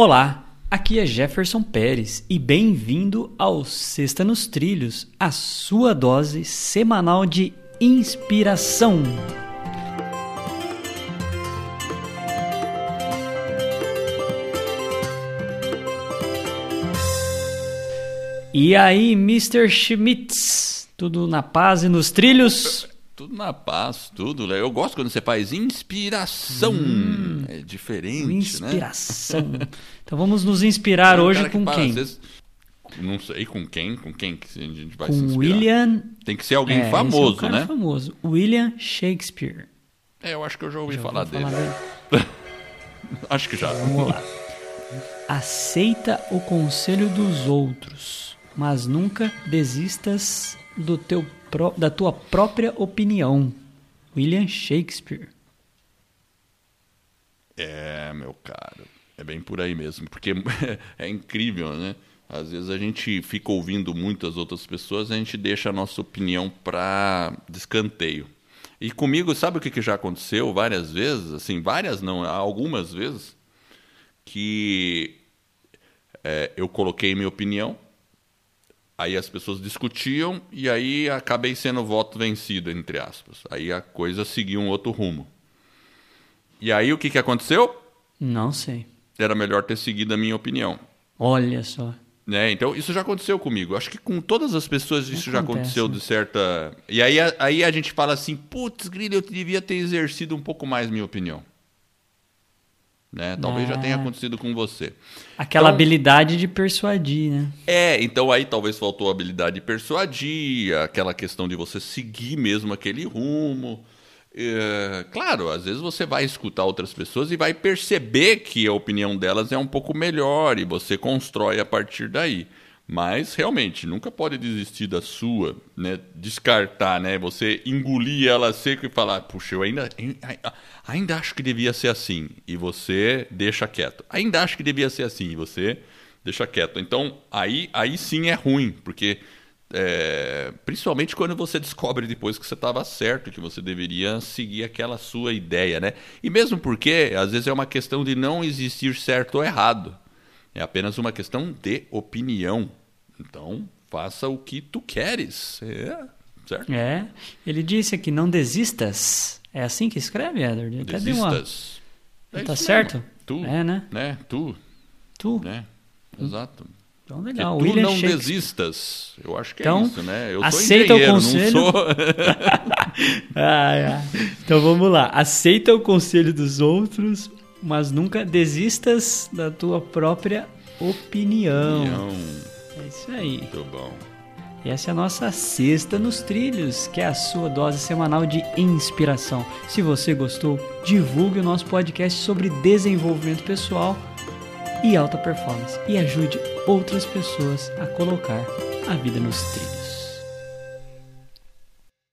Olá, aqui é Jefferson Pérez e bem-vindo ao Sexta nos Trilhos, a sua dose semanal de inspiração. E aí, Mr. Schmitz, tudo na paz e nos trilhos? Tudo na paz, tudo. Eu gosto quando você faz inspiração. é diferente, né? Inspiração. Então vamos nos inspirar um hoje que com fala, quem? vezes, não sei com quem, com quem que a gente vai se Com inspirar. William. Tem que ser alguém É, esse é um famoso, cara né? famoso. William Shakespeare. É, eu acho que eu já ouvi Já falar ouviu dele. dele? Acho que já. Vamos lá. Aceita o conselho dos outros, mas nunca desistas do teu da tua própria opinião. William Shakespeare. É, meu caro. É bem por aí mesmo. Porque é incrível, né? Às vezes a gente fica ouvindo muitas outras pessoas, a gente deixa a nossa opinião para descanteio. E comigo, sabe o que, que já aconteceu várias vezes? Assim, várias não, algumas vezes, que é, eu coloquei minha opinião, aí as pessoas discutiam e aí acabei sendo o voto vencido, entre aspas. Aí a coisa seguiu um outro rumo. E aí o que, que aconteceu? Não sei. Era melhor ter seguido a minha opinião. Olha só. Né? Então, isso já aconteceu comigo. Acho que com todas as pessoas isso já Acontece, aconteceu né? de certa. E aí, a- aí a gente fala assim: putz, Grilo, eu devia ter exercido um pouco mais minha opinião. Né? Talvez já tenha Ah. acontecido com você. Aquela Então- habilidade de persuadir, né? É, então aí talvez faltou a habilidade de persuadir, aquela questão de você seguir mesmo aquele rumo. É, claro, às vezes você vai escutar outras pessoas e vai perceber que a opinião delas é um pouco melhor e você constrói a partir daí. Mas realmente, nunca pode desistir da sua, né? Descartar, né? Você engolir ela seco e falar, puxa, eu ainda, ainda acho que devia ser assim. E você deixa quieto. Ainda acho que devia ser assim. E você deixa quieto. Então, aí, aí sim é ruim, porque é, principalmente quando você descobre depois que você estava certo, que você deveria seguir aquela sua ideia, né? E mesmo porque, às vezes, é uma questão de não existir certo ou errado. É apenas uma questão de opinião. Então, faça o que tu queres. É, certo? É. Ele disse aqui, não desistas. É assim que escreve, Edward? Até deu uma... Desistas. É Tá certo? mesmo. Tu, É, né? né? Tu, Tu. né? Exato. Então, Que legal. tu William não desistas. Eu acho que Então, é isso, né? Eu aceita o sou engenheiro, conselho. não sou... Ah, é. Então vamos lá. Aceita o conselho dos outros, mas nunca desistas da tua própria opinião. Não. É isso aí. Muito bom. E essa é a nossa Sexta nos Trilhos, que é a sua dose semanal de inspiração. Se você gostou, divulgue o nosso podcast sobre desenvolvimento pessoal e alta performance e ajude outras pessoas a colocar a vida nos trilhos.